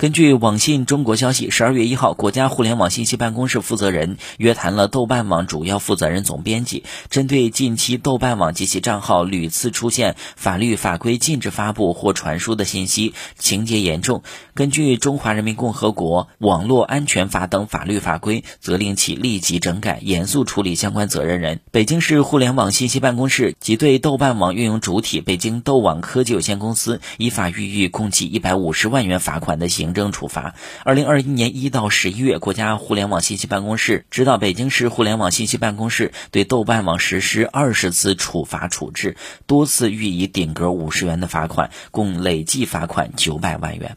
根据网信中国消息，十二月一号，国家互联网信息办公室负责人约谈了豆瓣网主要负责人、总编辑，针对近期豆瓣网及其账号屡次出现法律法规禁止发布或传输的信息，情节严重，根据《中华人民共和国网络安全法》等法律法规，责令其立即整改，严肃处理相关责任人。北京市互联网信息办公室即对豆瓣网运营主体北京豆网科技有限公司依法予以共计一百五十万元罚款的行。行政处罚。二零二一年一到十一月，国家互联网信息办公室指导北京市互联网信息办公室对豆瓣网实施二十次处罚处置，多次予以顶格五十元的罚款，共累计罚款九百万元。